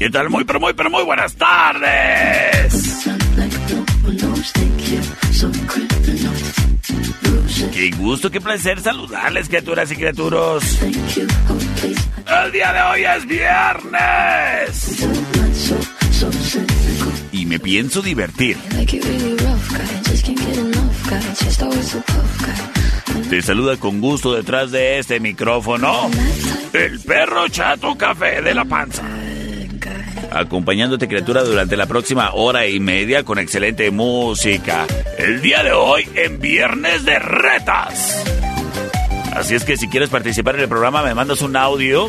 ¿Qué tal? Muy, pero muy, pero muy buenas tardes. Qué gusto, qué placer saludarles, criaturas y criaturos. El día de hoy es viernes. Y me pienso divertir. Te saluda con gusto detrás de este micrófono el perro chato café de la panza. Acompañándote criatura durante la próxima hora y media con excelente música. El día de hoy en Viernes de Retas. Así es que si quieres participar en el programa me mandas un audio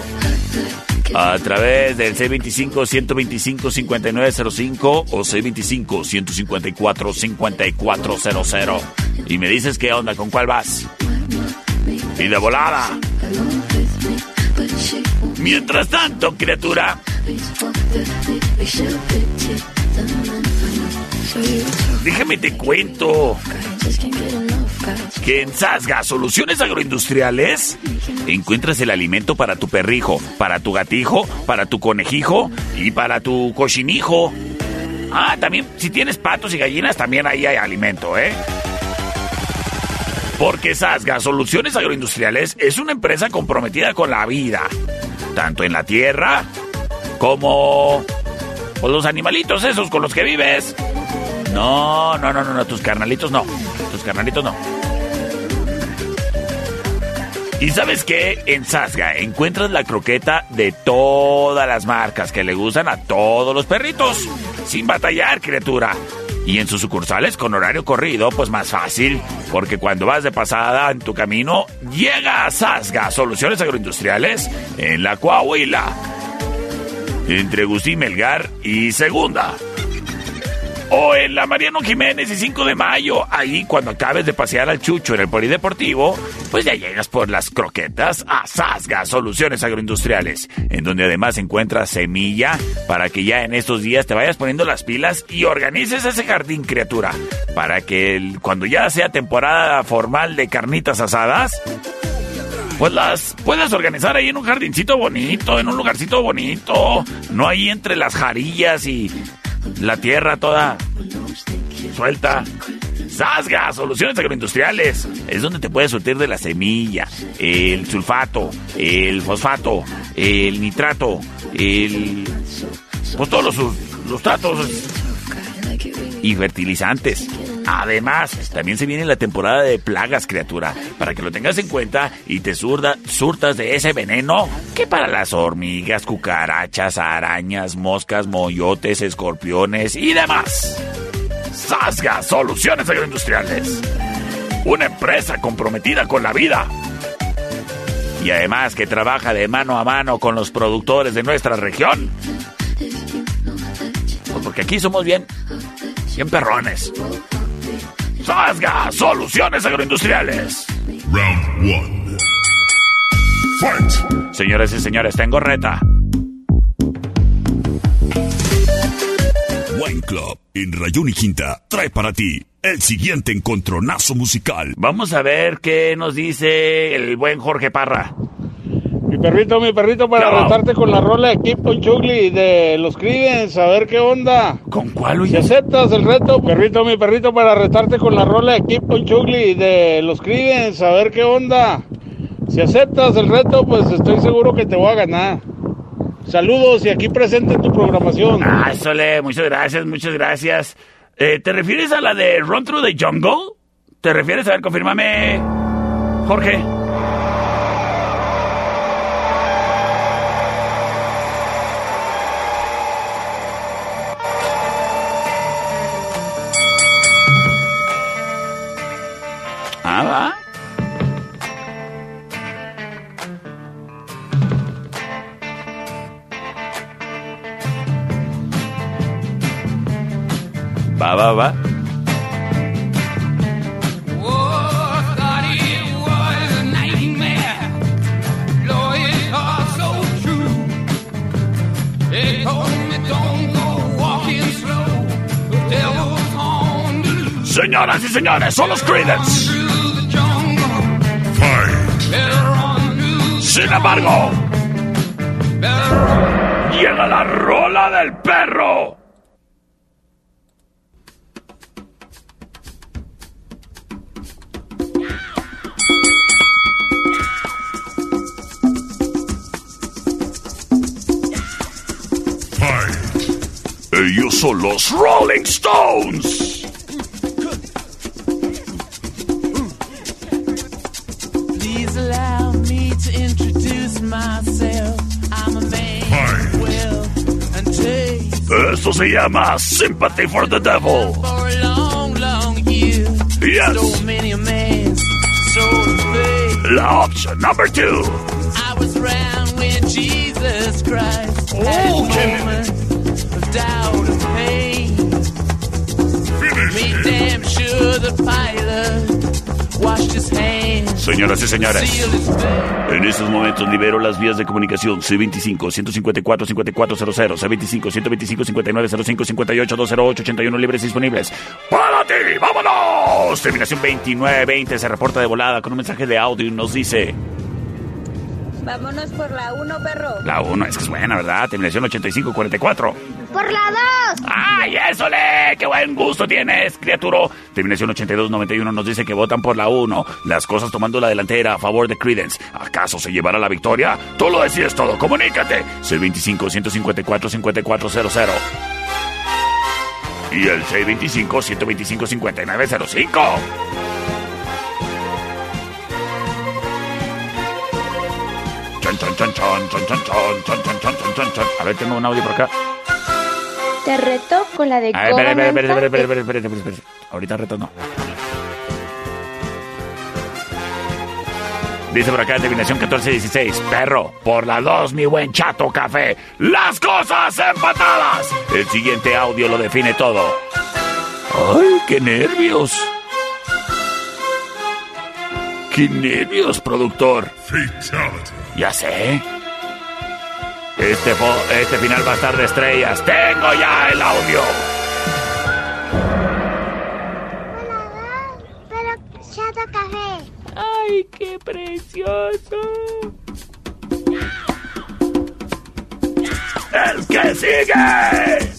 a través del C25-125-5905 o C25-154-5400. Y me dices qué onda, con cuál vas. Y de volada. Mientras tanto, criatura. Déjame te cuento que en Sasga Soluciones Agroindustriales encuentras el alimento para tu perrijo, para tu gatijo, para tu conejijo y para tu cochinijo. Ah, también si tienes patos y gallinas también ahí hay alimento, ¿eh? Porque Sasga Soluciones Agroindustriales es una empresa comprometida con la vida, tanto en la tierra como con los animalitos esos con los que vives. No, no, no, no, no, tus carnalitos no. Tus carnalitos no. ¿Y sabes qué? En Sasga encuentras la croqueta de todas las marcas que le gustan a todos los perritos. Sin batallar, criatura. Y en sus sucursales con horario corrido, pues más fácil, porque cuando vas de pasada en tu camino, llega a Sasga Soluciones Agroindustriales en la Coahuila. Entre Agustín Melgar y Segunda. O en la Mariano Jiménez y 5 de mayo. Ahí cuando acabes de pasear al Chucho en el Polideportivo, pues ya llegas por las croquetas a Sasga Soluciones Agroindustriales, en donde además encuentras semilla para que ya en estos días te vayas poniendo las pilas y organices ese jardín, criatura, para que cuando ya sea temporada formal de carnitas asadas, pues las puedes organizar ahí en un jardincito bonito, en un lugarcito bonito, no ahí entre las jarillas y la tierra toda suelta. Sasga, soluciones agroindustriales. Es donde te puedes surtir de la semilla, el sulfato, el fosfato, el nitrato, el. Pues todos los sustratos y fertilizantes. Además, también se viene la temporada de plagas, criatura, para que lo tengas en cuenta y te surda, surtas de ese veneno que para las hormigas, cucarachas, arañas, moscas, moyotes, escorpiones y demás. Sasga Soluciones Agroindustriales. Una empresa comprometida con la vida. Y además que trabaja de mano a mano con los productores de nuestra región. Pues porque aquí somos bien, bien perrones. Sasga Soluciones Agroindustriales. Round one. Fight! Señores y señores, tengo reta. Wine Club en Rayón y Quinta trae para ti el siguiente encontronazo musical. Vamos a ver qué nos dice el buen Jorge Parra. Mi perrito, mi perrito, para retarte con la rola de Keep on Chugly de los Creedence, a ver qué onda. ¿Con cuál, Si oye? aceptas el reto, perrito, mi perrito, para retarte con la rola de Keep on Chugly de los Creedence, a ver qué onda. Si aceptas el reto, pues estoy seguro que te voy a ganar. Saludos y aquí presente en tu programación. Ah, Sole, muchas gracias, muchas gracias. Eh, ¿Te refieres a la de Run Through the Jungle? ¿Te refieres? A ver, confírmame, Jorge. Ah, va. Señoras y señores, son los. Sin embargo, llega la rola del perro. Ellos son los Rolling Stones. Esto se llama Sympathy for the Devil. Yes. La option number two. I was when Jesus Christ oh, had of doubt and pain. Finish damn sure the pilot Señoras y señores, en estos momentos libero las vías de comunicación C25-154-5400, C25-125-5905, 58-208-81 libres disponibles. ¡Para ti! ¡Vámonos! Terminación 2920 se reporta de volada con un mensaje de audio y nos dice... Vámonos por la 1, perro. La 1, es que es buena, ¿verdad? Terminación 8544. Por la 2. ¡Ay, eso le! ¡Qué buen gusto tienes, criaturo! Terminación 8291 nos dice que votan por la 1. Las cosas tomando la delantera a favor de Credence. ¿Acaso se llevará la victoria? Tú lo decides todo, comunícate. 625 154 5400 y el 625 125 5905. A ver, tengo un audio por acá. Te reto con la de A ver, espera, espera, espera, espera, espera, espera, Ahorita reto no. Dice por acá, terminación 1416. Perro, por la 2, mi buen chato café. Las cosas empatadas. El siguiente audio lo define todo. ¡Ay, qué nervios! ¡Qué nervios, productor! Fatality. Ya sé. Este, este final va a estar de estrellas. Tengo ya el audio. Pero chato café. ¡Ay, qué precioso! ¡El que sigue!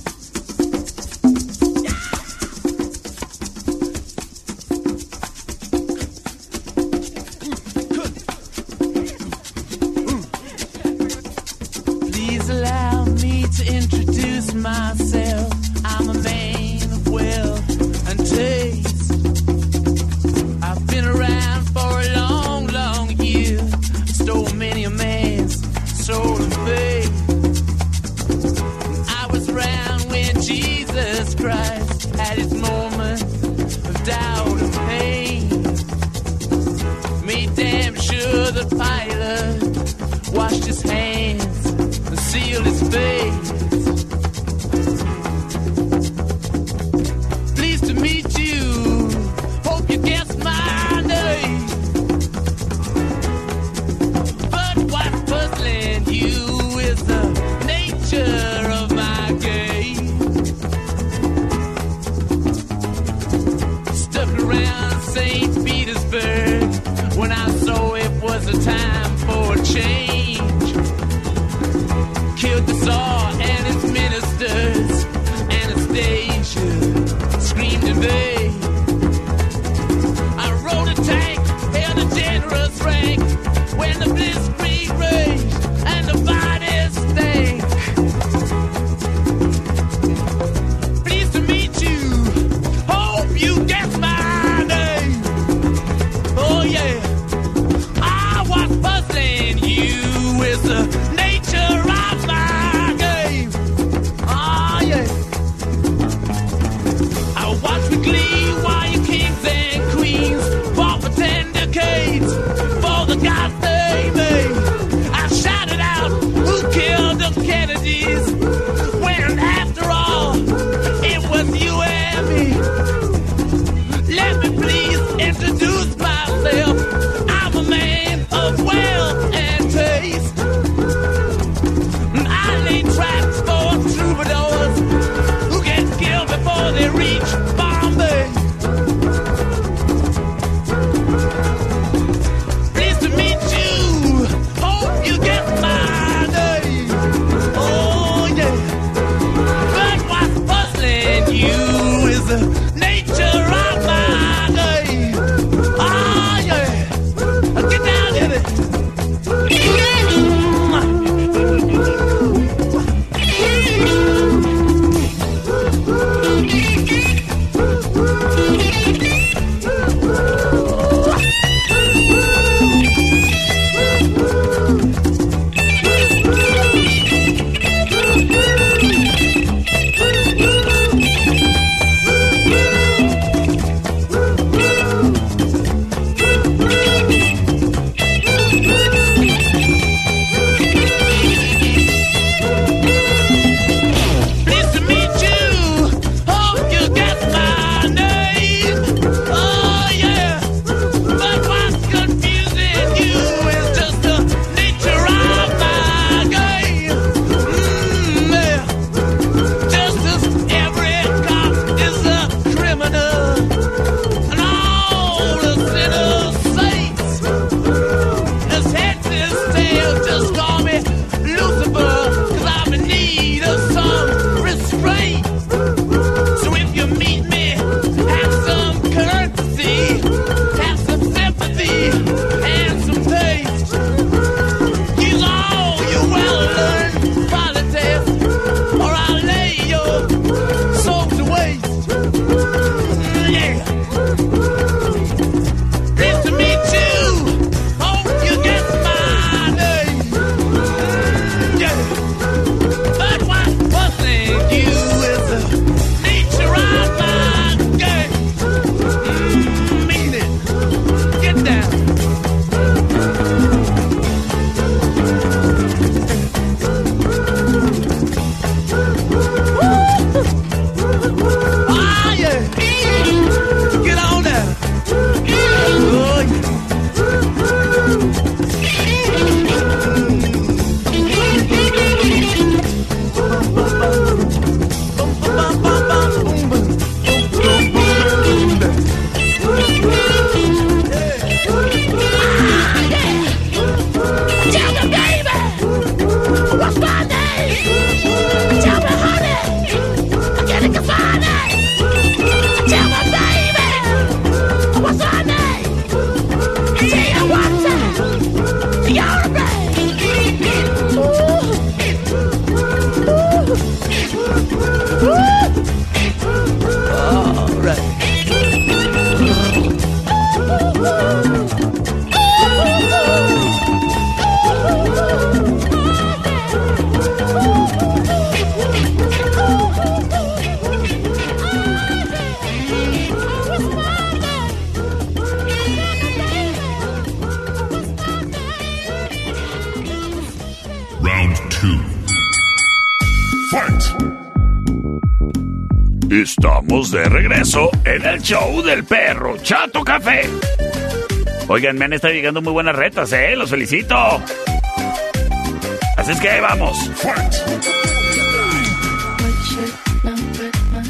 En el show del perro Chato Café. Oigan, me han estado llegando muy buenas retas, ¿eh? Los felicito. Así es que vamos.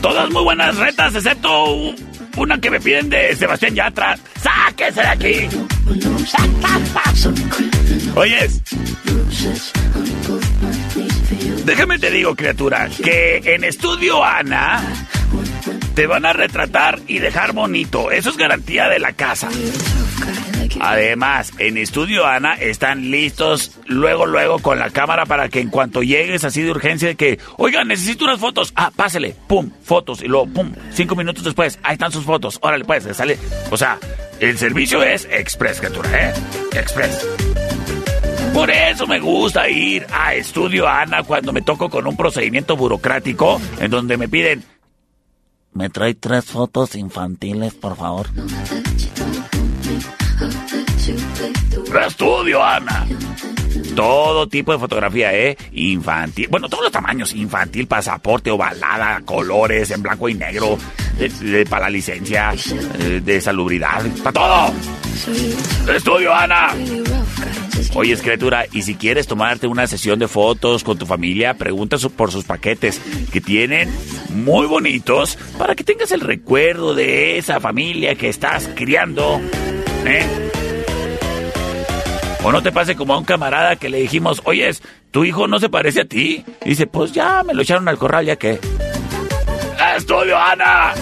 Todas muy buenas retas, excepto una que me piden de Sebastián Yatra. ¡Sáquese de aquí! Oyes. Déjame te digo, criatura, que en Estudio Ana te van a retratar y dejar bonito. Eso es garantía de la casa. Además, en Estudio Ana están listos luego, luego con la cámara para que en cuanto llegues así de urgencia de que, oiga, necesito unas fotos. Ah, pásele, pum, fotos y luego, pum, cinco minutos después, ahí están sus fotos. Órale, pues, sale. O sea, el servicio es express, criatura, ¿eh? Express. Por eso me gusta ir a Estudio Ana cuando me toco con un procedimiento burocrático en donde me piden, me trae tres fotos infantiles, por favor. Estudio Ana. Todo tipo de fotografía, ¿eh? Infantil. Bueno, todos los tamaños. Infantil, pasaporte, ovalada, colores, en blanco y negro. para la licencia, eh, de salubridad. ¡Para todo! Estudio Ana. Oye, criatura, y si quieres tomarte una sesión de fotos con tu familia, pregunta por sus paquetes, que tienen muy bonitos, para que tengas el recuerdo de esa familia que estás criando. ¿Eh? O no te pase como a un camarada que le dijimos, oyes, tu hijo no se parece a ti. Dice, pues ya me lo echaron al corral, ya que. ¡Estudio, Ana!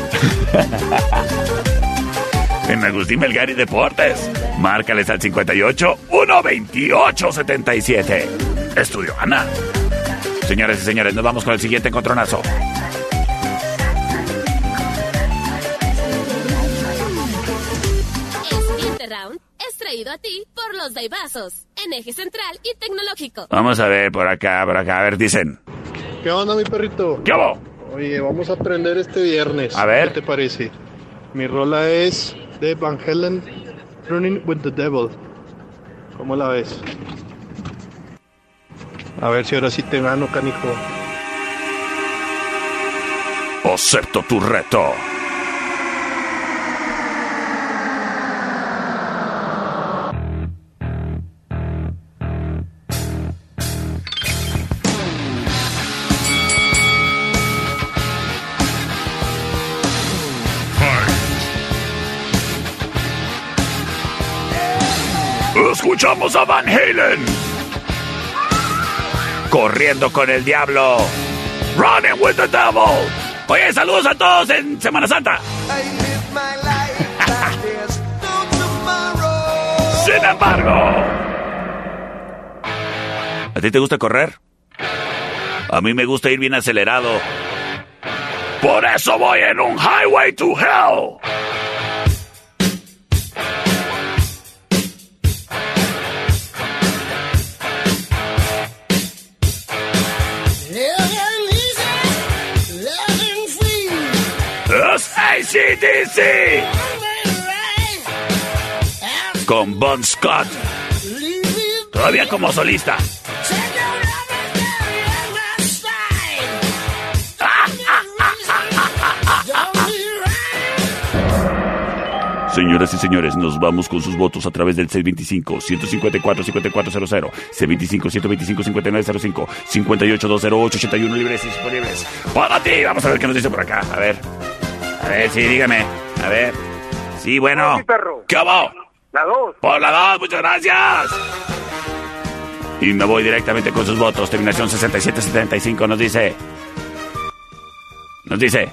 en Agustín Melgari Deportes. Márcales al 58 128 77. Estudio Ana. Señores y señores, nos vamos con el siguiente encontronazo. Traído a ti por los Daibazos, en eje central y tecnológico. Vamos a ver por acá, por acá, a ver, dicen. ¿Qué onda, mi perrito? ¿Qué hago? Oye, vamos a aprender este viernes. A ver. ¿Qué te parece? Mi rola es de Van Helen, Running with the Devil. ¿Cómo la ves? A ver si ahora sí te gano, canijo. Acepto tu reto. Escuchamos a Van Halen. Corriendo con el diablo. Running with the devil. Oye, saludos a todos en Semana Santa. Sin embargo. ¿A ti te gusta correr? A mí me gusta ir bien acelerado. Por eso voy en un highway to hell. ACDC. Con Bon Scott. Todavía como solista. Señoras y señores, nos vamos con sus votos a través del 625-154-5400, C25-125-5905, 58-208-81 libres y disponibles. Para ti, vamos a ver qué nos dice por acá. A ver. A ver, sí, dígame. A ver. Sí, bueno. Sí, perro. ¿Qué hago? La dos. Por la dos, muchas gracias. Y me voy directamente con sus votos. Terminación 6775 nos dice. Nos dice.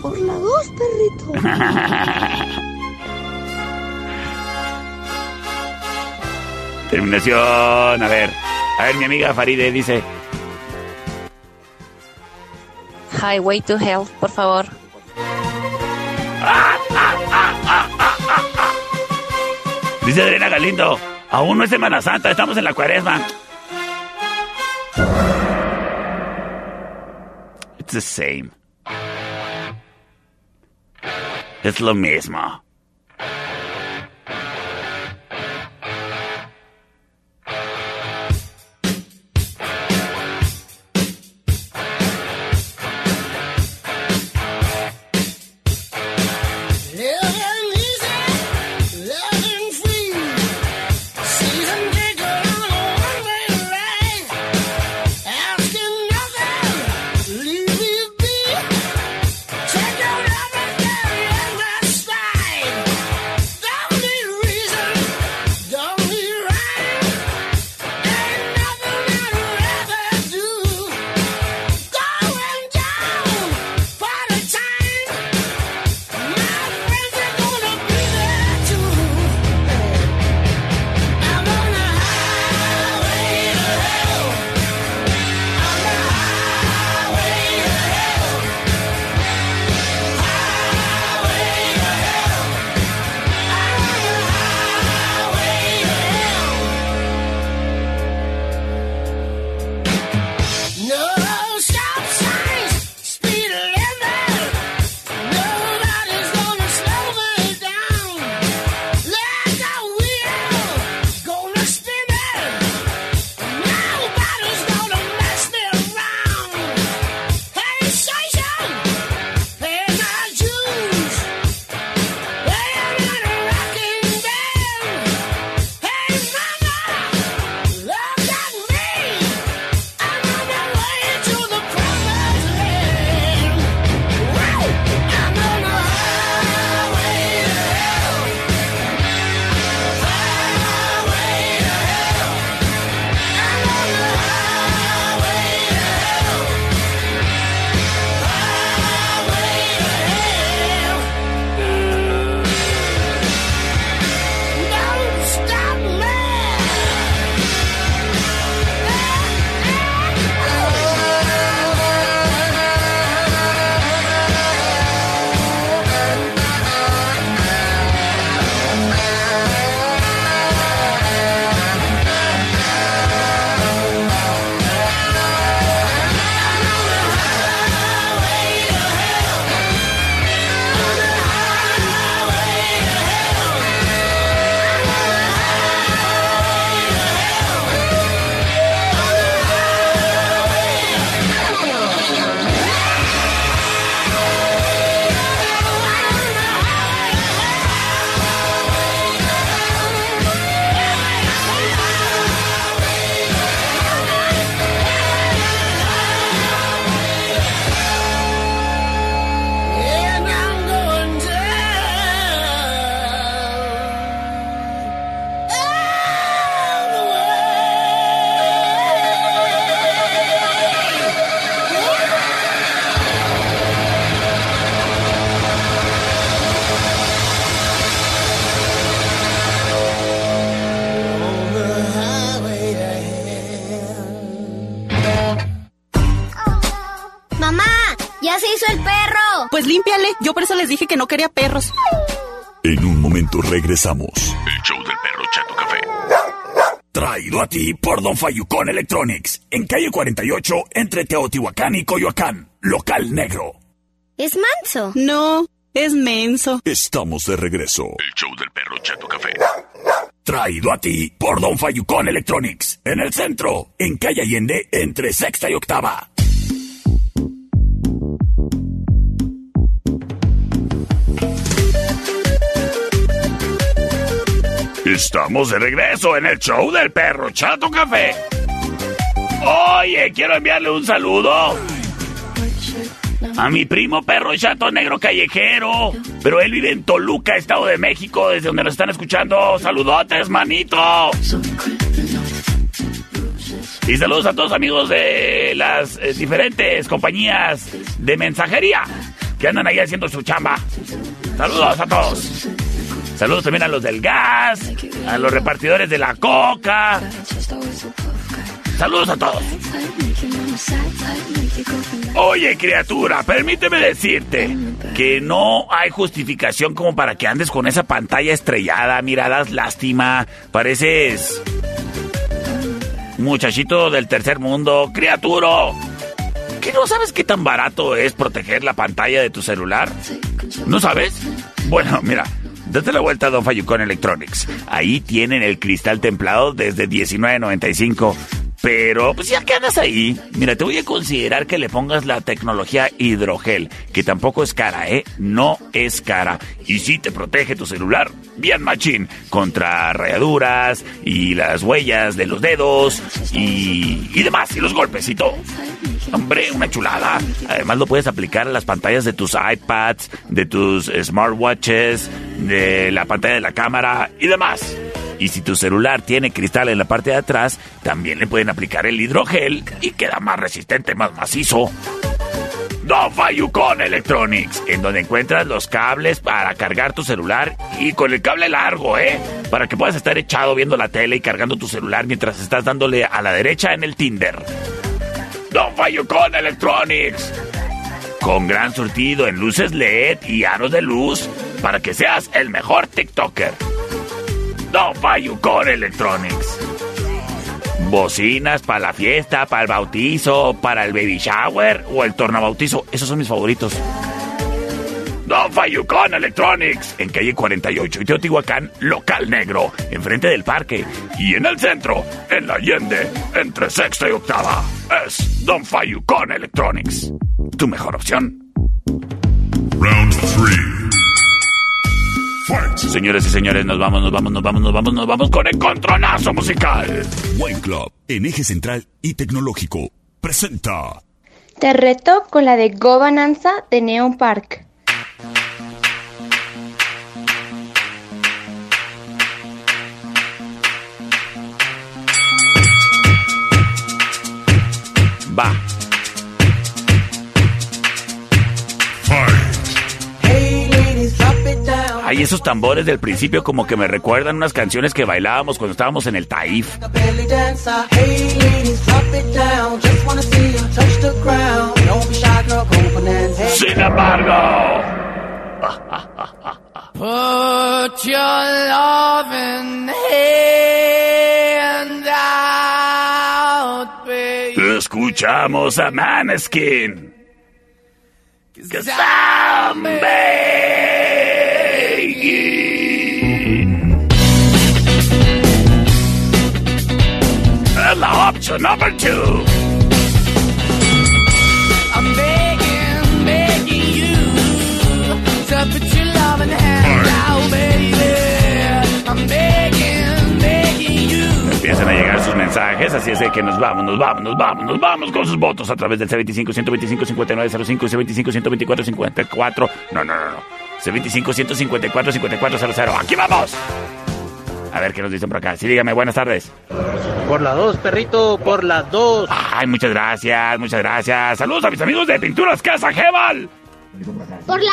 Por la dos, perrito. Terminación. A ver. A ver, mi amiga Faride dice. Highway to Hell, por favor. Dice Adriana Galindo, aún no es Semana Santa, estamos en la cuaresma. It's the same. Es lo mismo. Regresamos. El show del perro Chato Café. Traído a ti por Don Fayucón Electronics. En calle 48, entre Teotihuacán y Coyoacán. Local negro. ¿Es manso? No, es menso. Estamos de regreso. El show del perro Chato Café. Traído a ti por Don Fayucón Electronics. En el centro, en calle Allende, entre sexta y octava. Estamos de regreso en el show del perro Chato Café. Oye, quiero enviarle un saludo a mi primo perro Chato Negro Callejero. Pero él vive en Toluca, Estado de México, desde donde nos están escuchando. Saludotes, manito. Y saludos a todos amigos de las eh, diferentes compañías de mensajería que andan ahí haciendo su chamba. Saludos a todos. Saludos también a los del gas, a los repartidores de la coca. Saludos a todos. Oye, criatura, permíteme decirte que no hay justificación como para que andes con esa pantalla estrellada. Miradas, lástima. Pareces muchachito del tercer mundo. Criaturo. ¿Qué no sabes qué tan barato es proteger la pantalla de tu celular? ¿No sabes? Bueno, mira, date la vuelta a Don Fayucón Electronics. Ahí tienen el cristal templado desde 19.95. Pero, pues ya que andas ahí, mira, te voy a considerar que le pongas la tecnología hidrogel, que tampoco es cara, ¿eh? No es cara. Y sí te protege tu celular, bien machín, contra rayaduras y las huellas de los dedos y, y demás, y los golpes. Hombre, una chulada. Además lo puedes aplicar a las pantallas de tus iPads, de tus smartwatches, de la pantalla de la cámara y demás. Y si tu celular tiene cristal en la parte de atrás, también le pueden aplicar el hidrogel y queda más resistente, más macizo. Don Fayucon Electronics, en donde encuentras los cables para cargar tu celular y con el cable largo, ¿eh? Para que puedas estar echado viendo la tele y cargando tu celular mientras estás dándole a la derecha en el Tinder. Don Fayucon Electronics, con gran surtido en luces LED y aros de luz para que seas el mejor TikToker. Don Fayucon Electronics. Bocinas para la fiesta, para el bautizo, para el baby shower o el tornabautizo. Esos son mis favoritos. Don Fayucon Electronics, en calle 48 y Teotihuacán, local negro, enfrente del parque. Y en el centro, en la Allende, entre sexta y octava. Es Don Fayucon Electronics. Tu mejor opción. Round 3. Señores y señores, nos vamos, nos vamos, nos vamos, nos vamos, nos vamos con el controlazo musical. Wine Club, en eje central y tecnológico, presenta. Te reto con la de Gobernanza de Neon Park. Va. Hay esos tambores del principio como que me recuerdan unas canciones que bailábamos cuando estábamos en el Taif. Sin embargo, Put your loving hand out, baby. escuchamos a Maneskin. Cause I'm begging. And option number two. Empiezan a llegar sus mensajes, así es de que nos vamos, nos vamos, nos vamos, nos vamos con sus votos a través del C25-125-5905 y C25-124-54. No, no, no, no. C25-154-5400. ¡Aquí vamos! A ver qué nos dicen por acá. Sí, dígame, buenas tardes. Por la 2, perrito, por la 2. Ay, muchas gracias, muchas gracias. Saludos a mis amigos de Pinturas Casa Gebal. Por la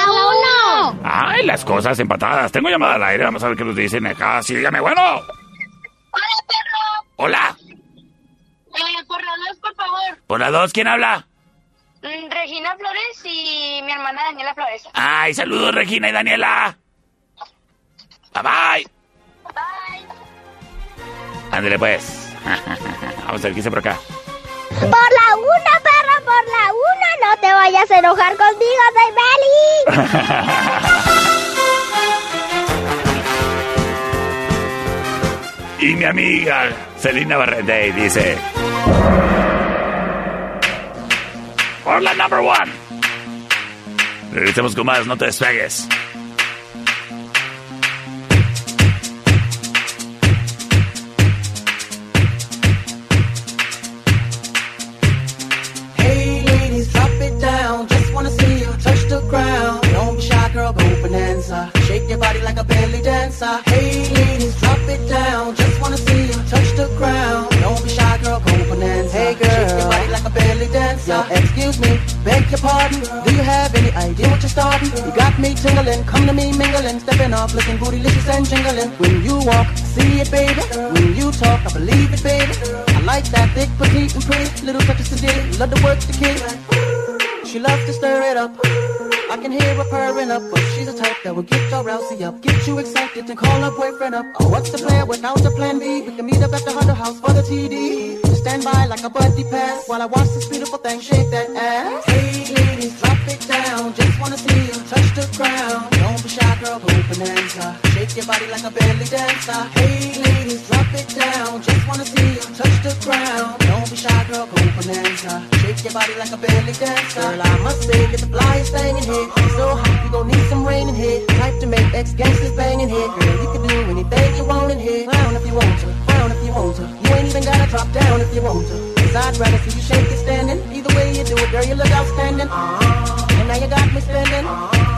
1. Ay, las cosas empatadas. Tengo llamada al aire, vamos a ver qué nos dicen acá. Sí, dígame, bueno. Hola, perro. Hola. Eh, por la 2, por favor. Por la dos, ¿quién habla? Mm, Regina Flores y mi hermana Daniela Flores. Ay, saludos Regina y Daniela. Bye bye. Bye. Ándale pues. Vamos a ver qué dice por acá. Por la una, perro, por la una, no te vayas a enojar conmigo, soy Y mi amiga Celina Barrete dice... Por la number one. Regresemos con más, no te despegues. Your pardon. Do you have any idea what you're starting? You got me tingling, come to me mingling, stepping off, looking bootylicious and jingling. When you walk, see it, baby. When you talk, I believe it, baby. I like that thick, petite, and pretty. Little touches to today, love to work the kid. She loves to stir it up. I can hear her purring up, but she's a type that will get your rousey up, get you excited and call her boyfriend up. Oh, what's the plan without the plan B? We can meet up at the Hunter House for the TD. Stand by like a buddy pass while I watch this beautiful thing shake that ass. Hey ladies, drop it down. Just wanna see you touch the ground. Don't be shy, girl, go bonanza. Shake your body like a belly dancer. Hey ladies, drop it down. Just wanna see you touch the ground. Don't be shy, girl, go bonanza. Shake your body like a belly dancer. Girl, I must say, you're the flyest thing in here. It's so hot, you gon' need some rain in here. Type to make ex gangsters bang in here. Girl, you can do anything you want in here. Frown if you want to, frown if you want to. You ain't even gotta drop down if you want to. Cause I'd rather see you shake it standing. Either way you do it, girl, you look outstanding. Uh-huh. Now you got me spending.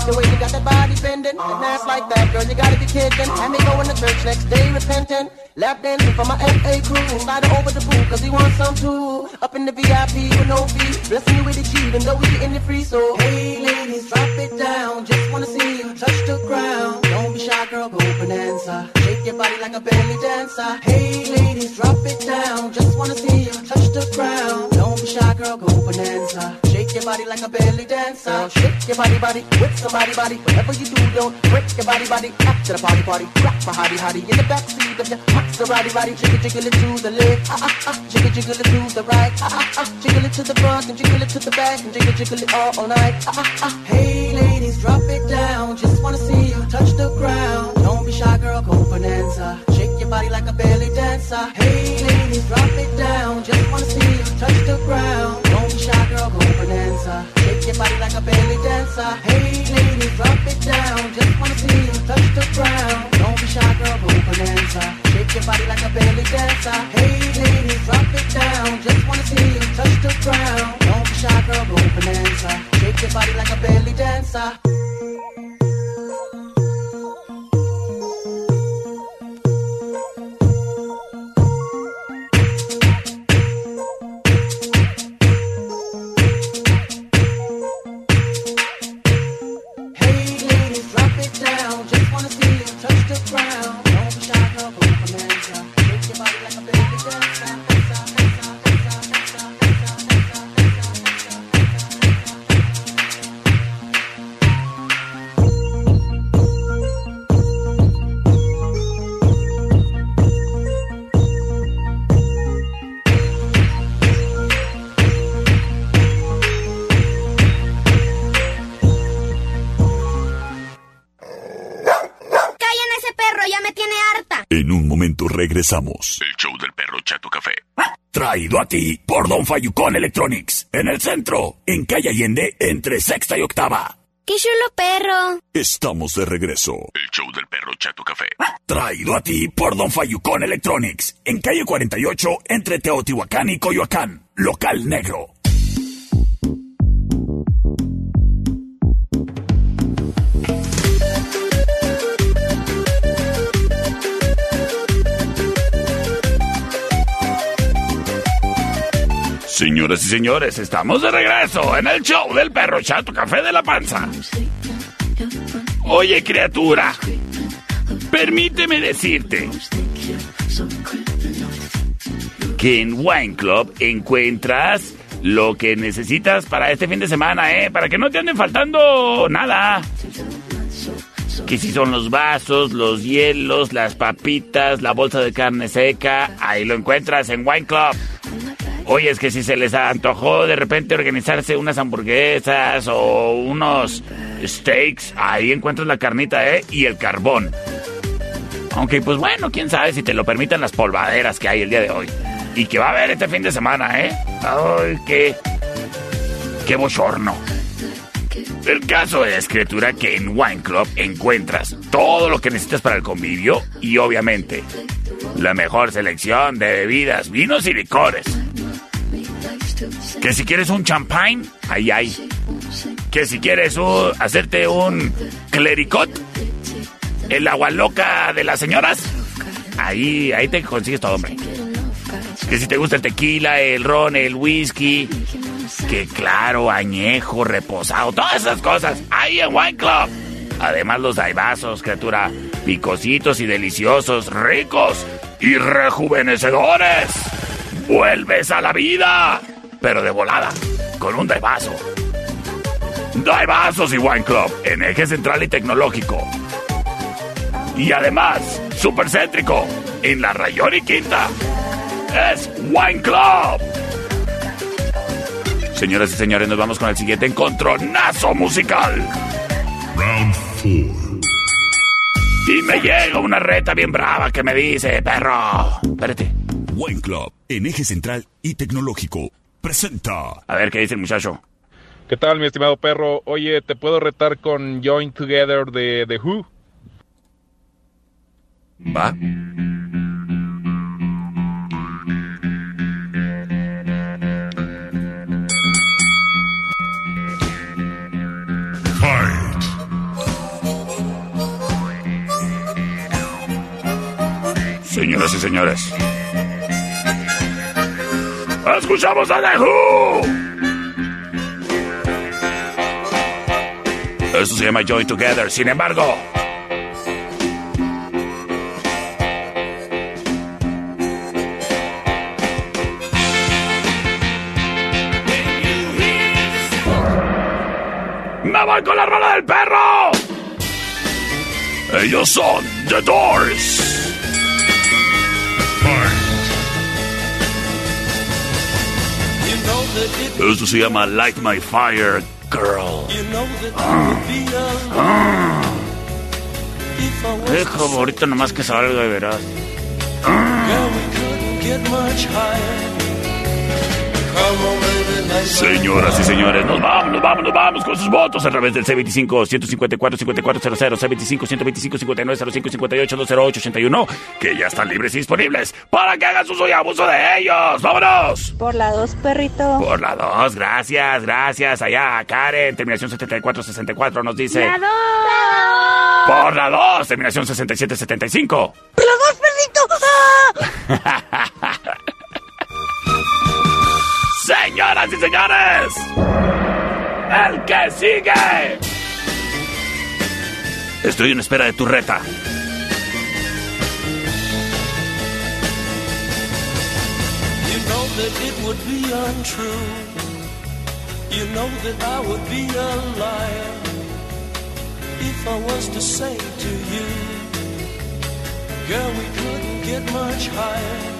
The way you got that body bending, and ass like that, girl, you gotta be kidding. Had me going to church next day repenting. Lap dancing for my FA crew. Slide over the pool, cause he wants some too. Up in the VIP with no fee. Blessing you with the G, even though we getting it free. So, hey ladies, drop it down. Just wanna see you touch the ground. Don't be shy, girl, go bonanza. Shake your body like a belly dancer. Hey ladies, drop it down. Just wanna see you touch the ground. Don't be shy, girl, go bonanza. Shake your body like a belly dancer. Shake your body, body with somebody, body. Whatever you do, don't break your body, body. After the party, party. Rock my hottie, hottie in the backseat of your Maserati, body. Jiggle, jiggle it to the left. Ah, ah, ah. Jiggle, jiggle it to the right. Ah, ah, ah. Jiggle it to the front and jiggle it to the back and jiggle, jiggle it all, all night. Ah, ah, ah. Hey, ladies, drop it down. Just wanna see you touch the ground. Be shy, girl, go bonanza. Shake your body like a belly dancer. Hey, ladies, drop it down. Just wanna see you touch the ground. Don't be shy, girl, go bonanza. Shake your body like a belly dancer. Hey, ladies, drop it down. Just wanna see you touch the ground. Don't be shy, girl, go bonanza. Shake your body like a belly dancer. Hey, ladies, drop it down. Just wanna see you touch the ground. Don't be shy, girl, go bonanza. Shake your body like a belly dancer. Regresamos. El show del perro Chato Café. Traído a ti por Don Fayucón Electronics. En el centro, en calle Allende, entre sexta y octava. ¡Qué chulo perro! Estamos de regreso. El show del perro Chato Café. Traído a ti por Don Fayucón Electronics. En calle 48, entre Teotihuacán y Coyoacán. Local negro. Señoras y señores, estamos de regreso en el show del perro Chato Café de la Panza. Oye, criatura, permíteme decirte que en Wine Club encuentras lo que necesitas para este fin de semana, ¿eh? Para que no te anden faltando nada. Que si son los vasos, los hielos, las papitas, la bolsa de carne seca, ahí lo encuentras en Wine Club. Oye, es que si se les antojó de repente organizarse unas hamburguesas o unos steaks, ahí encuentras la carnita, ¿eh? Y el carbón. Aunque, pues bueno, quién sabe si te lo permiten las polvaderas que hay el día de hoy. Y que va a haber este fin de semana, ¿eh? Ay, qué. qué bochorno. El caso es, criatura, que en Wine Club encuentras todo lo que necesitas para el convivio y, obviamente, la mejor selección de bebidas, vinos y licores. Que si quieres un champagne, ahí hay. Que si quieres hacerte un clericot, el agua loca de las señoras, ahí, ahí te consigues todo, hombre. Que si te gusta el tequila, el ron, el whisky, que claro, añejo, reposado, todas esas cosas, ahí en Wine Club. Además los daibazos, criatura, picositos y deliciosos, ricos y rejuvenecedores. Vuelves a la vida, pero de volada, con un daibazo. Daibazos y Wine Club, en eje central y tecnológico. Y además, supercéntrico, en la Rayón y Quinta. Es Wine Club. Señoras y señores, nos vamos con el siguiente encontronazo musical. Round 4. Y me llega una reta bien brava que me dice, perro. Espérate. Wine Club, en eje central y tecnológico, presenta. A ver qué dice el muchacho. ¿Qué tal, mi estimado perro? Oye, ¿te puedo retar con Join Together de The Who? Va. Fight. Señoras y señores. Escuchamos a The Who. Esto se llama Join Together. Sin embargo, me voy con la rola del perro. Ellos son The Doors. Esto se llama Light My Fire, Girl. Ah. Hijo, ahorita nomás que salga y verás. Señoras y señores, nos vamos, nos vamos, nos vamos con sus votos a través del C25-154-5400, C25-125-5905-58-208-81, que ya están libres y disponibles para que hagan su uso y abuso de ellos. ¡Vámonos! Por la dos, perrito. Por la 2, gracias, gracias. Allá, Karen, terminación 7464 nos dice. ¡La dos! Por la 2, terminación 6775. ¡Por la dos, perrito! Señoras y señores, el que sigue. Estoy en espera de tu reta. You know that it would be untrue. You know that I would be a liar if I was to say to you, Girl, we couldn't get much higher.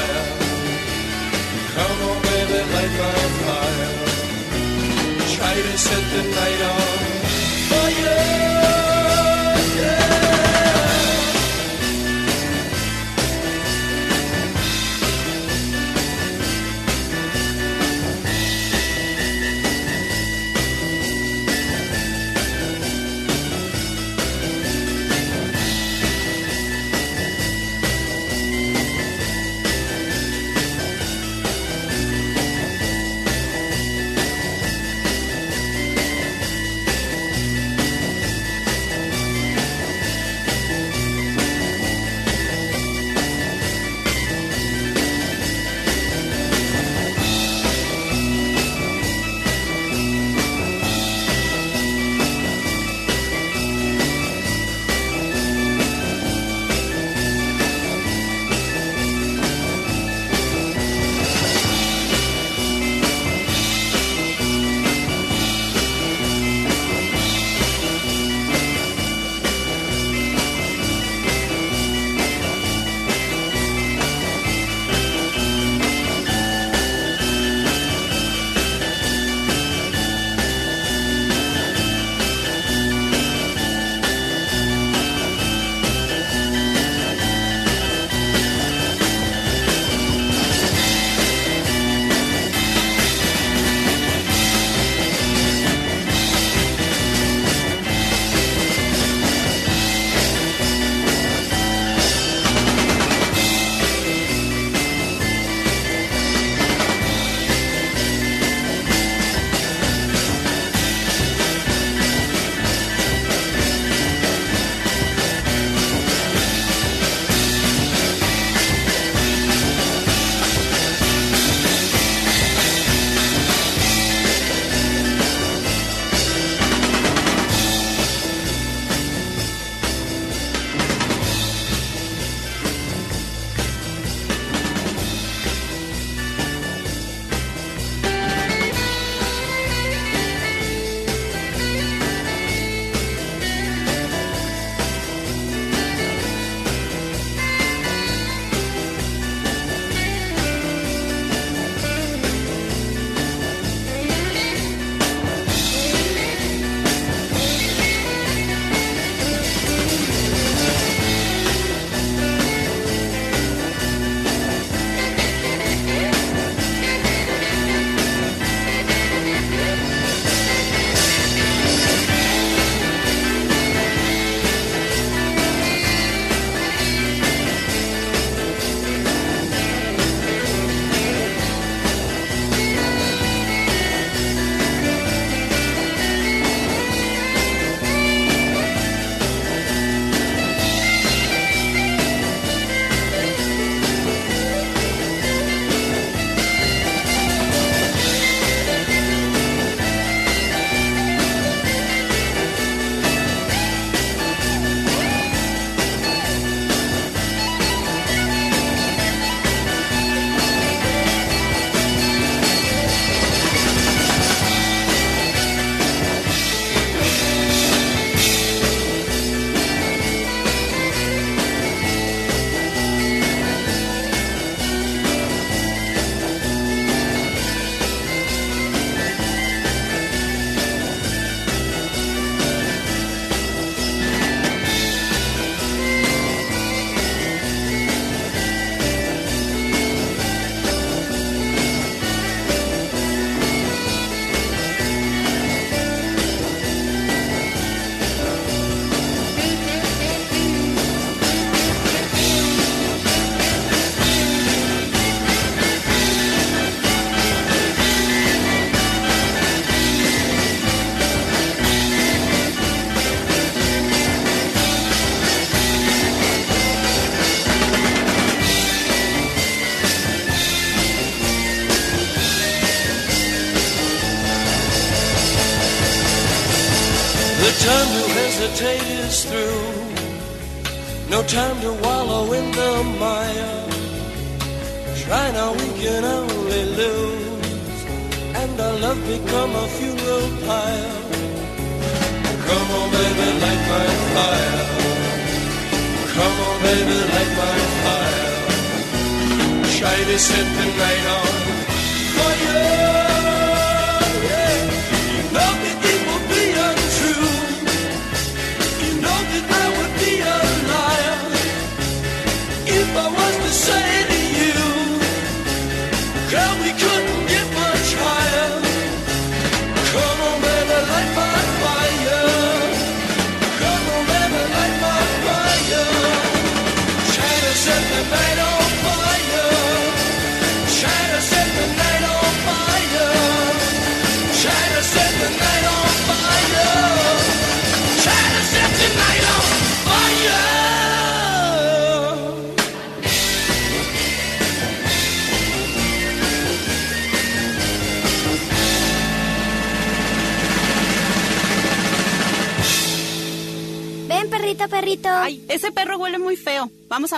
Light my fire. Try to set the night on fire.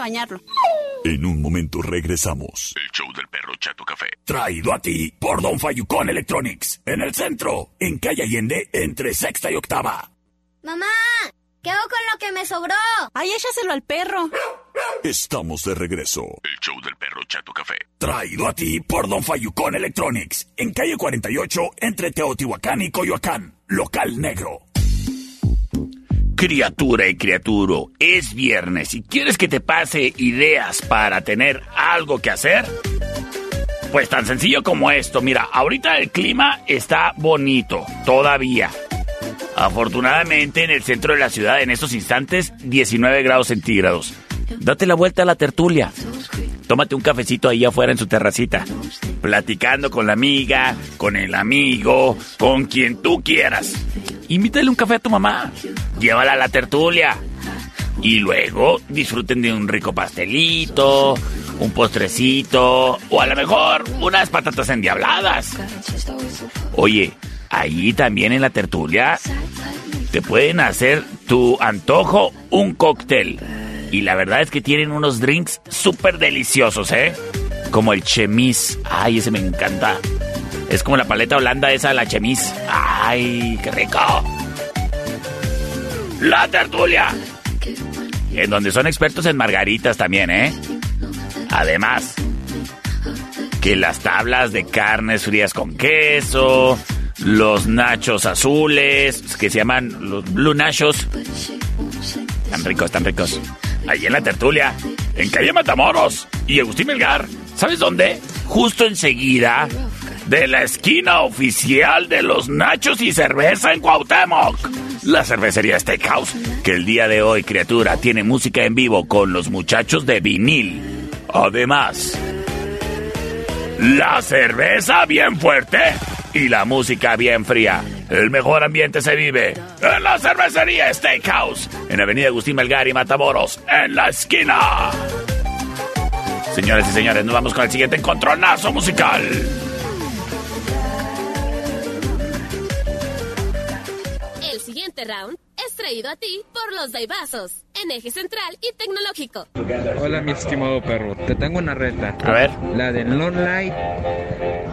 Bañarlo. En un momento regresamos. El show del perro Chato Café. Traído a ti por Don Fayucón Electronics. En el centro, en calle Allende, entre sexta y octava. Mamá, ¿qué hago con lo que me sobró? Ay, échaselo al perro. Estamos de regreso. El show del perro Chato Café. Traído a ti por Don Fayucón Electronics. En calle 48, entre Teotihuacán y Coyoacán. Local negro. Criatura y criaturo, es viernes y quieres que te pase ideas para tener algo que hacer. Pues tan sencillo como esto, mira, ahorita el clima está bonito, todavía. Afortunadamente en el centro de la ciudad en estos instantes 19 grados centígrados. Date la vuelta a la tertulia. Tómate un cafecito ahí afuera en su terracita. Platicando con la amiga, con el amigo, con quien tú quieras. Invítale un café a tu mamá. Llévala a la tertulia. Y luego disfruten de un rico pastelito, un postrecito o a lo mejor unas patatas endiabladas. Oye, ahí también en la tertulia te pueden hacer tu antojo un cóctel. Y la verdad es que tienen unos drinks súper deliciosos, ¿eh? Como el chemis. Ay, ese me encanta. Es como la paleta holanda esa, la chemis. Ay, qué rico. La tertulia. En donde son expertos en margaritas también, ¿eh? Además, que las tablas de carnes frías con queso, los nachos azules, que se llaman los blue nachos. Tan ricos, tan ricos. Ahí en la tertulia, en calle Matamoros y Agustín Melgar. ¿Sabes dónde? Justo enseguida de la esquina oficial de los nachos y cerveza en Cuauhtémoc. La cervecería Steakhouse, que el día de hoy, criatura, tiene música en vivo con los muchachos de vinil. Además, la cerveza bien fuerte y la música bien fría. El mejor ambiente se vive en la cervecería Steakhouse, en Avenida Agustín Melgar y Matamoros, en la esquina. Señores y señores, nos vamos con el siguiente encontronazo musical. El siguiente round es traído a ti por los Daibazos, en eje central y tecnológico. Hola, mi estimado perro. Te tengo una reta. A ver. La de Long Light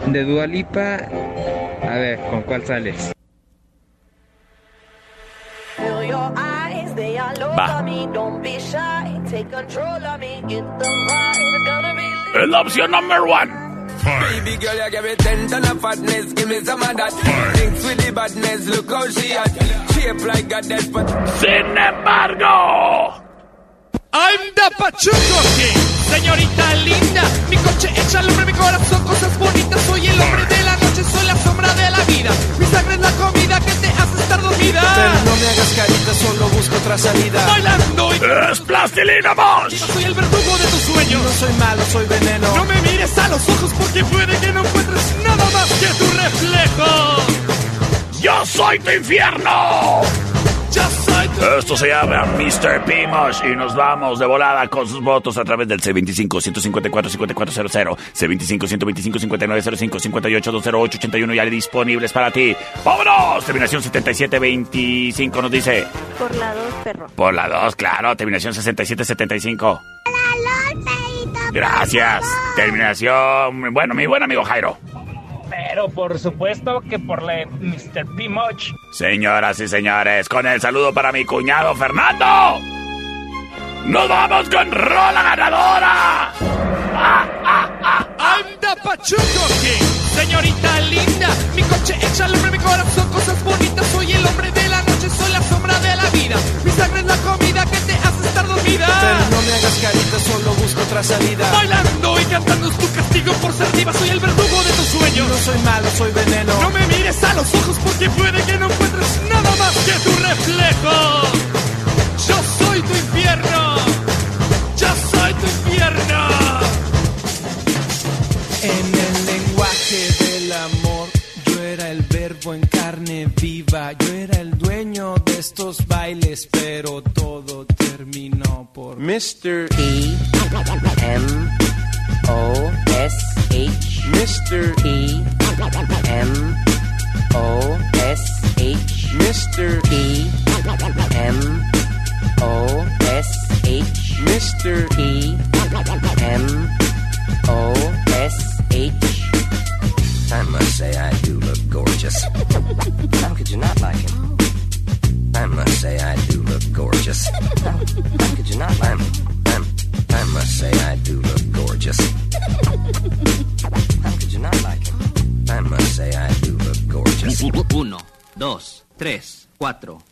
de Dualipa. A ver, ¿con cuál sales? Va. Es la opción number one. Baby girl, you give me ten ton of fatness, give me some of that. Thinks with the badness, look how she at. Shape like a dead but Sin embargo, I'm the Pachuco King, señorita linda. Mi coche echa al hombre, mi corazón, cosas bonitas. Soy el hombre de la noche, soy la sombra de la vida. Mi sangre es la comida que te hace estar dormida. Pero no me hagas carita, solo busco otra salida. Bailando y es plastilina Bosch. soy el verdugo de tus sueños. No soy malo, soy veneno. No me mires a los ojos porque puede que no encuentres nada más que tu reflejo. Yo soy tu infierno. Esto se llama Mr. Pimosh y nos vamos de volada con sus votos a través del C25-154-5400, C25-125-5905, 58-208-81 ya disponibles para ti. ¡Vámonos! Terminación 7725 nos dice. Por la 2, perro. Por la 2, claro. Terminación 6775. Gracias. Terminación. Bueno, mi buen amigo Jairo. Pero por supuesto que por la Mr. P-Much. Señoras y señores, con el saludo para mi cuñado Fernando. ¡Nos vamos con Rola Ganadora! Anda Pachuco King, señorita linda, mi coche echa al hombre, mi corazón, cosas bonitas, soy el hombre de la noche, soy la sombra de la vida, mi sangre es la comida que te hace estar dormida. Pero no me hagas carita, solo busco otra salida. Bailando y cantando es tu castigo por ser diva, soy el verdugo de tus sueños. No soy malo, soy veneno. No me mires a los ojos porque puede que no encuentres nada más que tu reflejo. Yo soy tu infierno, yo soy tu infierno. En el lenguaje del amor, yo era el verbo en carne viva. Yo era el dueño de estos bailes, pero todo terminó por Mr. E M O S H Mr. E M O S H Mr. E M O S H Mr. E M O S H I must say I do look gorgeous. How could you not like him? I must say I do look gorgeous. How, how could you not like him? I'm, I must say I do look gorgeous. How could you not like him? I must say I do look gorgeous. Uno, dos, tres, cuatro.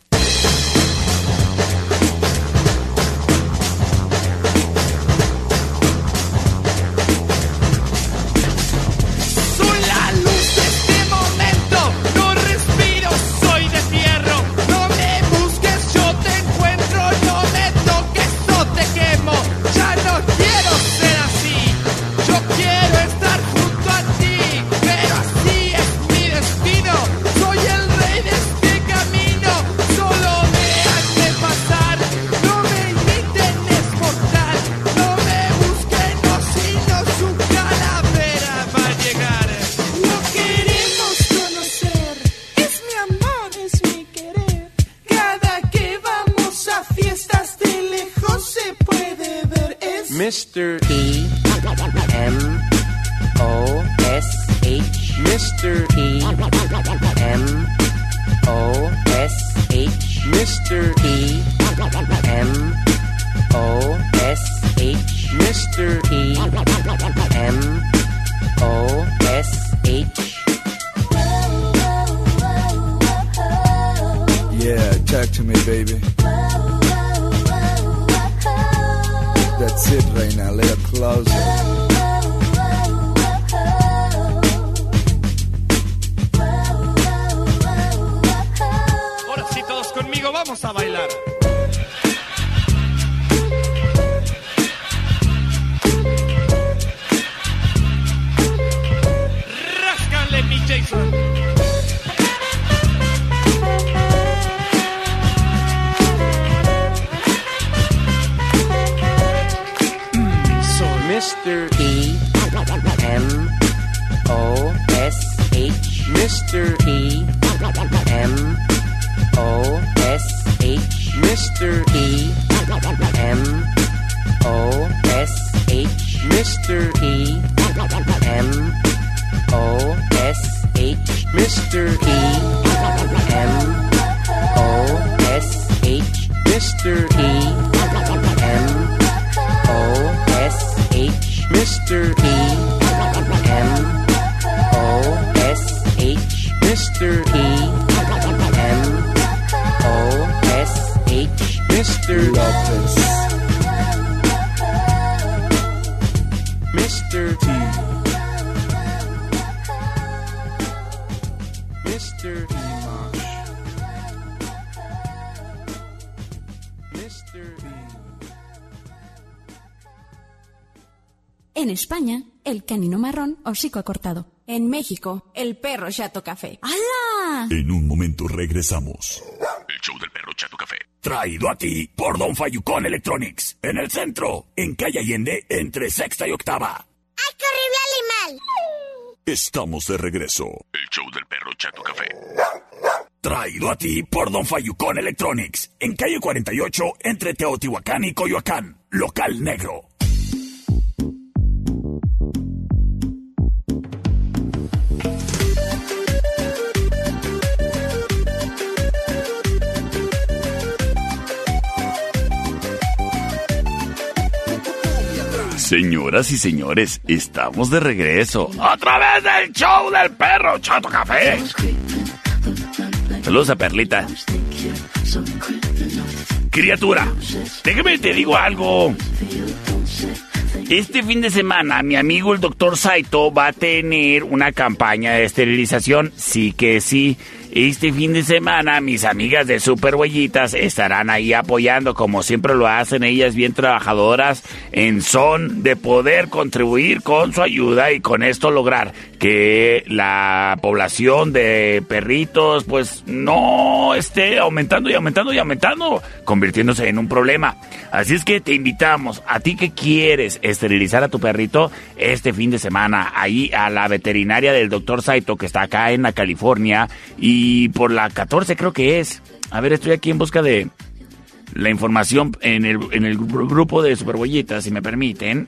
Mr. E M O S H Mr. E M O S H Mr. E M O S H Mr. E M O S H Yeah, talk to me, baby. That's it now, a little closer. Vamos a bailar. Ráscale, mi Jason. Canino marrón hocico acortado. En México, el perro chato café. ¡Hala! En un momento regresamos. El show del perro Chato Café. Traído a ti por Don Fayucón Electronics. En el centro, en calle Allende, entre sexta y octava. ¡Ay, qué horrible animal! Estamos de regreso. El show del perro Chato Café. Traído a ti por Don Fayucón Electronics. En calle 48, entre Teotihuacán y Coyoacán. Local negro. Señoras y señores, estamos de regreso a través del show del perro Chato Café. Saludos a Perlita. Criatura, déjame te digo algo. Este fin de semana mi amigo el doctor Saito va a tener una campaña de esterilización. Sí que sí. Este fin de semana mis amigas de Super Huellitas estarán ahí apoyando como siempre lo hacen ellas bien trabajadoras en son de poder contribuir con su ayuda y con esto lograr que la población de perritos pues no esté aumentando y aumentando y aumentando, convirtiéndose en un problema. Así es que te invitamos, a ti que quieres esterilizar a tu perrito este fin de semana, ahí a la veterinaria del doctor Saito que está acá en la California y por la 14 creo que es. A ver, estoy aquí en busca de la información en el, en el gru- grupo de Superbollitas, si me permiten.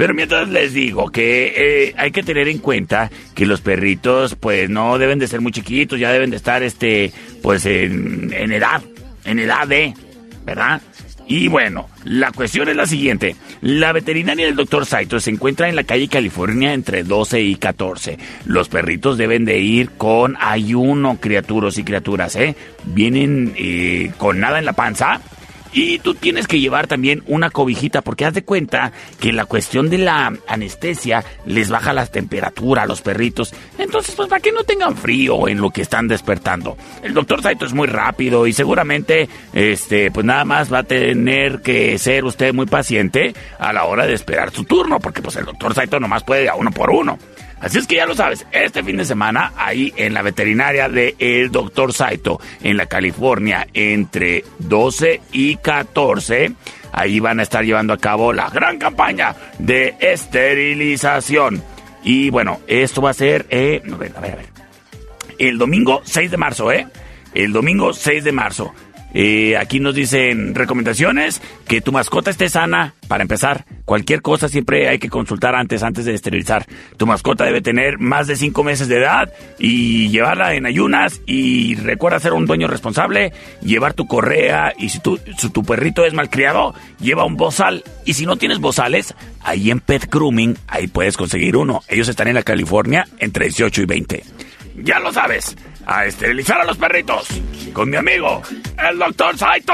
Pero mientras les digo que eh, hay que tener en cuenta que los perritos pues no deben de ser muy chiquitos, ya deben de estar este pues en, en edad, en edad de, ¿verdad? Y bueno, la cuestión es la siguiente. La veterinaria del doctor Saito se encuentra en la calle California entre 12 y 14. Los perritos deben de ir con ayuno, criaturas y criaturas, ¿eh? Vienen eh, con nada en la panza. Y tú tienes que llevar también una cobijita, porque haz de cuenta que la cuestión de la anestesia les baja la temperatura a los perritos. Entonces, pues para que no tengan frío en lo que están despertando. El doctor Saito es muy rápido y seguramente, este, pues nada más va a tener que ser usted muy paciente a la hora de esperar su turno, porque pues el doctor Saito nomás puede a uno por uno. Así es que ya lo sabes, este fin de semana ahí en la veterinaria de el Dr. Saito en la California entre 12 y 14, ahí van a estar llevando a cabo la gran campaña de esterilización. Y bueno, esto va a ser, eh, el domingo 6 de marzo, ¿eh? El domingo 6 de marzo. Eh, aquí nos dicen recomendaciones, que tu mascota esté sana, para empezar. Cualquier cosa siempre hay que consultar antes, antes de esterilizar. Tu mascota debe tener más de 5 meses de edad y llevarla en ayunas y recuerda ser un dueño responsable, llevar tu correa y si tu, si tu perrito es malcriado, lleva un bozal. Y si no tienes bozales, ahí en Pet Grooming, ahí puedes conseguir uno. Ellos están en la California entre 18 y 20. Ya lo sabes, a esterilizar a los perritos. Con mi amigo, el doctor Saito.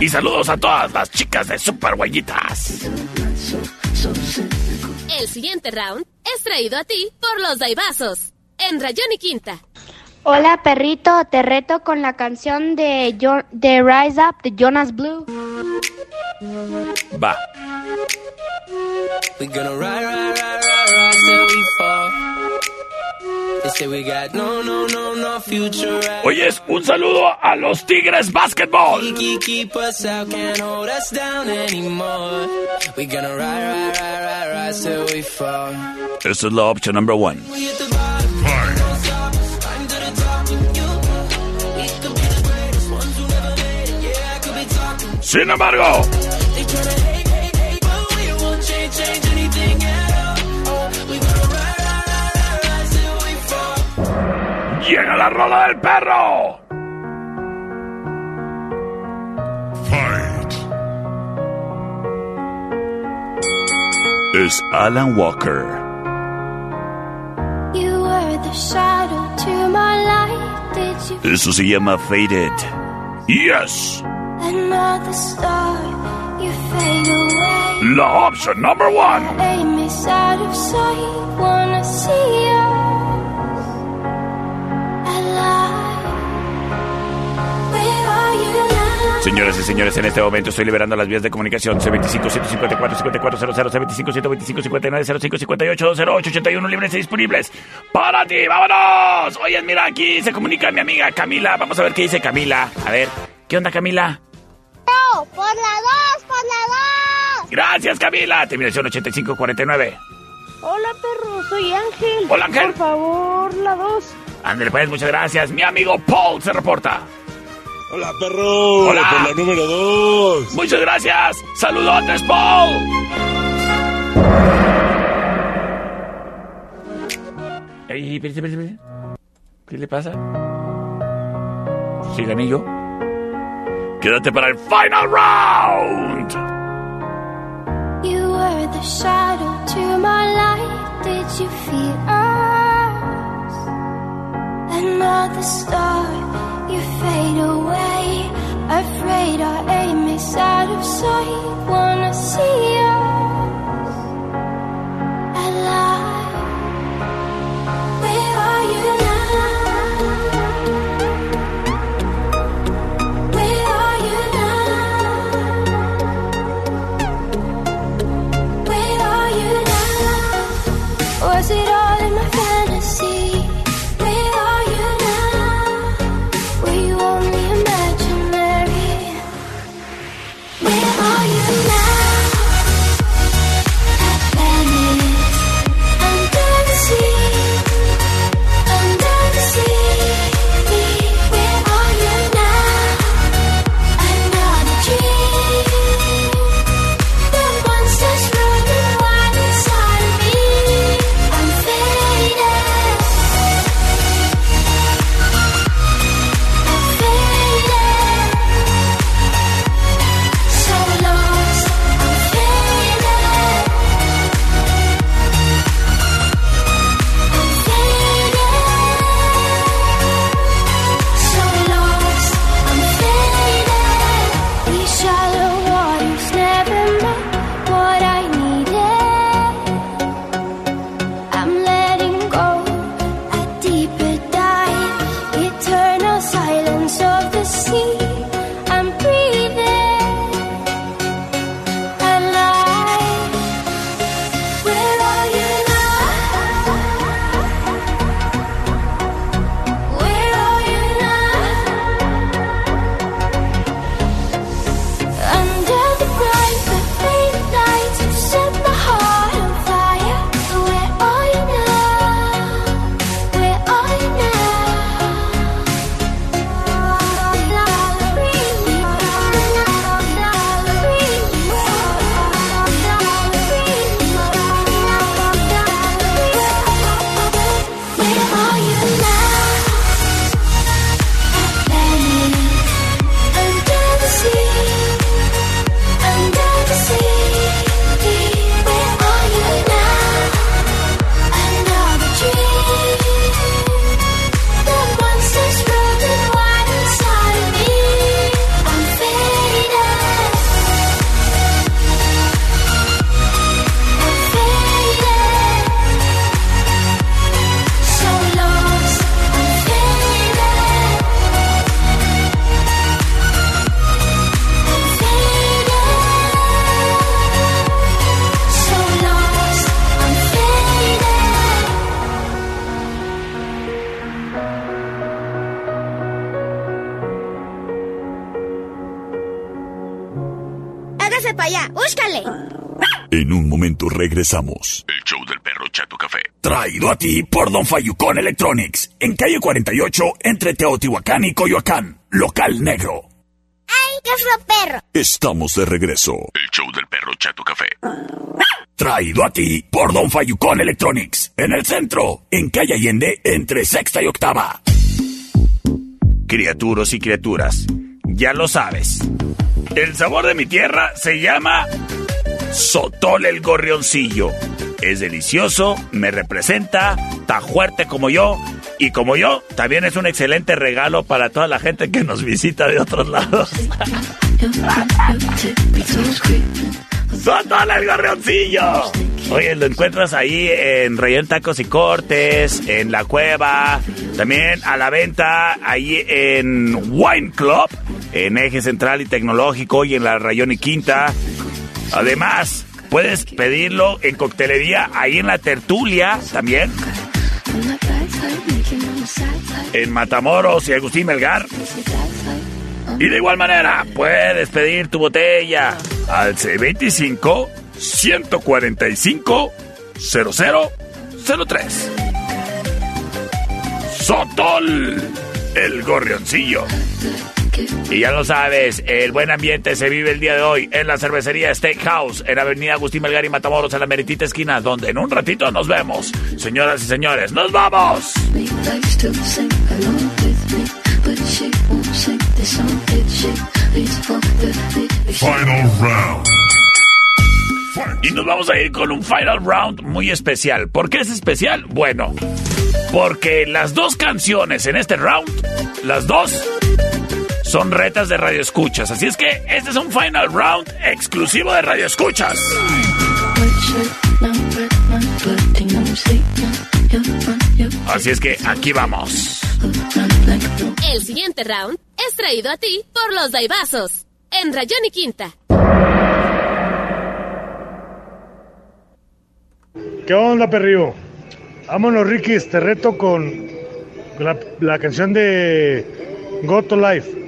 Y saludos a todas las chicas de Super Huellitas. El siguiente round es traído a ti por los Daibazos. En Rayón y Quinta. Hola perrito, te reto con la canción de, Jo- de Rise Up de Jonas Blue. Va. We gonna ride, ride, ride, ride, ride till we fall. They say we got no, no, no, no future. Oyes, un saludo a los Tigres Basketball. Keep, keep us out, can't hold us down anymore. We gonna ride, ride, ride, ride, ride till we fall. Esa es la opción number one. We we fall. llega la rola del perro. Fight. Es Alan Walker. You were the shadow to my light. Did you Eso se llama Faded. Yes, another star? You fade away. la opción number one. Aim is out of sight. Wanna see us alive. Where are you now? Señoras y señores, en este momento estoy liberando las vías de comunicación C25 154 5400 C25 125 59 05 58 208 81 libres y disponibles para ti. ¡Vámonos! Oye, mira, aquí se comunica mi amiga Camila. Vamos a ver qué dice Camila. A ver, ¿qué onda Camila? Por la 2, por la 2. Gracias Camila. Terminación 8549. Hola, perro, soy Ángel. Hola, Ángel. Por favor, la 2. Ándale, pues, muchas gracias. Mi amigo Paul se reporta. Hola, perro. Hola. Por la número 2. Muchas gracias. Saludotes, Paul. Ey, espérate, espérate, espérate. ¿Qué le pasa? ¿Sí gané yo? Quédate para el final round. You were the shadow to my light. Did you feel us? Another star, you fade away. Afraid our aim is out of sight. Wanna see us alive? Regresamos. El show del perro Chato Café. Traído a ti por Don Fayucón Electronics. En calle 48, entre Teotihuacán y Coyoacán. Local negro. ¡Ay, qué fue perro! Estamos de regreso. El show del perro Chato Café. Traído a ti por Don Fayucón Electronics. En el centro, en calle Allende, entre sexta y octava. Criaturos y criaturas, ya lo sabes. El sabor de mi tierra se llama Sotol el Gorrioncillo. Es delicioso, me representa, tan fuerte como yo. Y como yo, también es un excelente regalo para toda la gente que nos visita de otros lados. ¡Sotol el gorrioncillo! Oye, lo encuentras ahí en Rayón Tacos y Cortes, en La Cueva, también a la venta ahí en Wine Club, en Eje Central y Tecnológico y en la Rayón y Quinta. Además, puedes pedirlo en coctelería ahí en la Tertulia también. En Matamoros y Agustín Melgar. Y de igual manera, puedes pedir tu botella al C25 145 0003. Sotol, el gorrioncillo. Y ya lo sabes, el buen ambiente se vive el día de hoy en la cervecería Steakhouse, en Avenida Agustín Melgar y Matamoros, en la meritita esquina, donde en un ratito nos vemos. Señoras y señores, ¡nos vamos! Final round. Y nos vamos a ir con un final round muy especial. ¿Por qué es especial? Bueno, porque las dos canciones en este round, las dos, son retas de radio escuchas. Así es que este es un final round exclusivo de radio escuchas. Así es que aquí vamos. El siguiente round es traído a ti por los Daibazos, en Rayón y Quinta. ¿Qué onda, perrío? Vámonos, Rikis, te reto con la, la canción de Go to Life,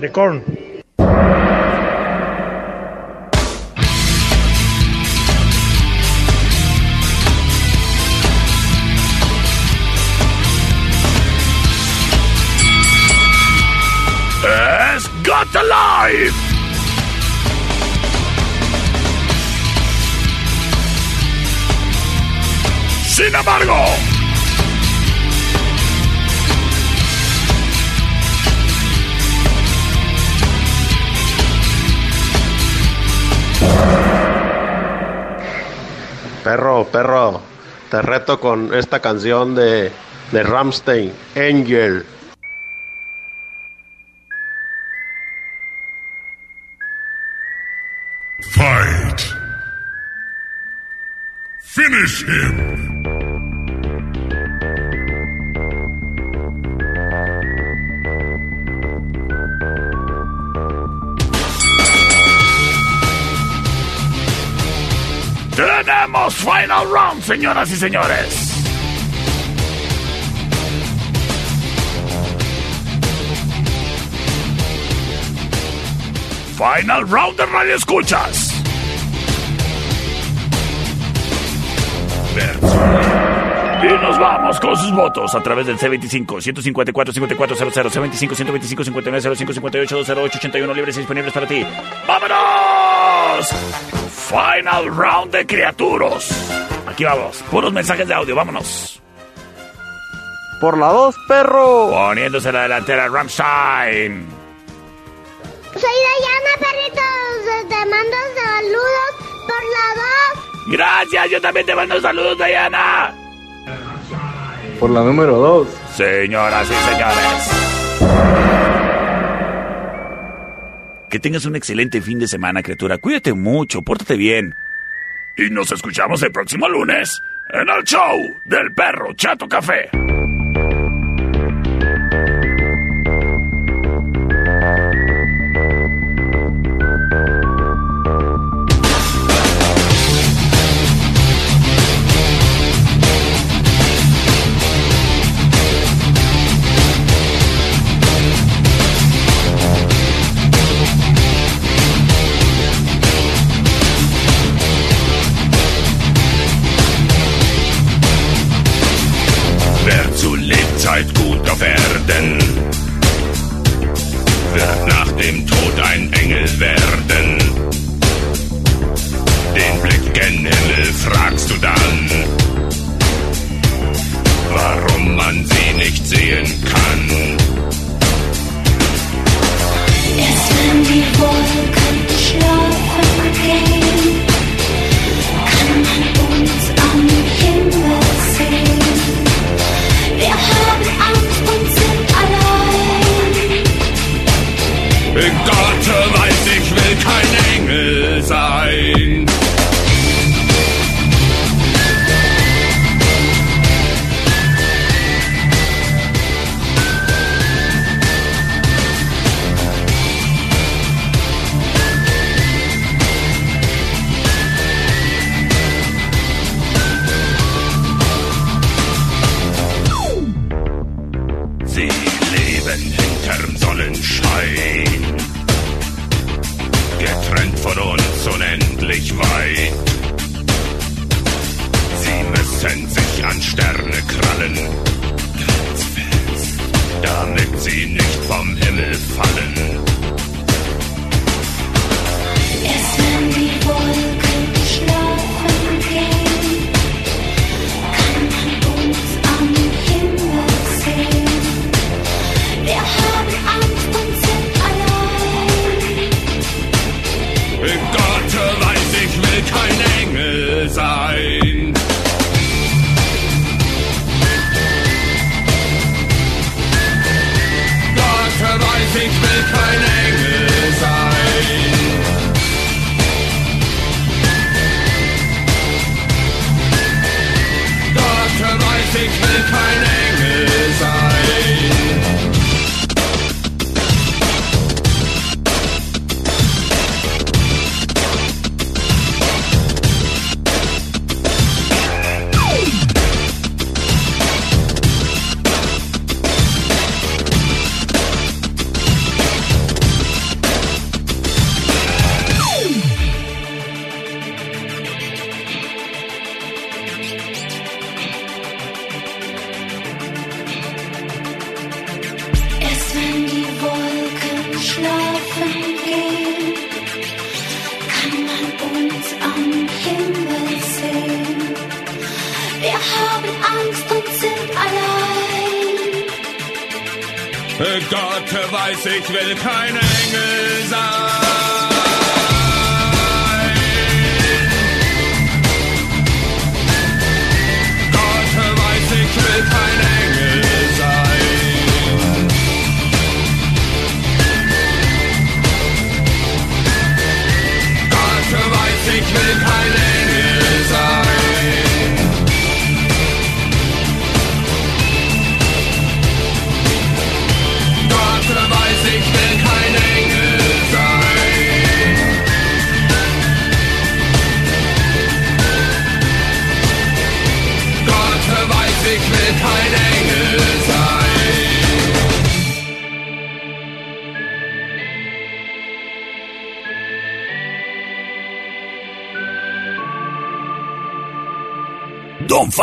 de. Es Got Alive. Sin embargo, Perro, perro, te reto con esta canción de, de Ramstein, Angel. Fight. Finish him. Tenemos final round, señoras y señores. Final round de radio escuchas. Y nos vamos con sus votos a través del C25 154 5400 C25 125 59 05 58 208 81 libres y disponibles para ti. ¡Vámonos! Final round de criaturos. Aquí vamos, puros mensajes de audio, vámonos. Por la dos, perro. Poniéndose la delantera Ramstein. Soy Dayana, perritos. Te mando saludos por la voz. Gracias, yo también te mando saludos, Diana. Por la número 2. Señoras y señores. Que tengas un excelente fin de semana, criatura. Cuídate mucho, pórtate bien. Y nos escuchamos el próximo lunes en el show del perro Chato Café.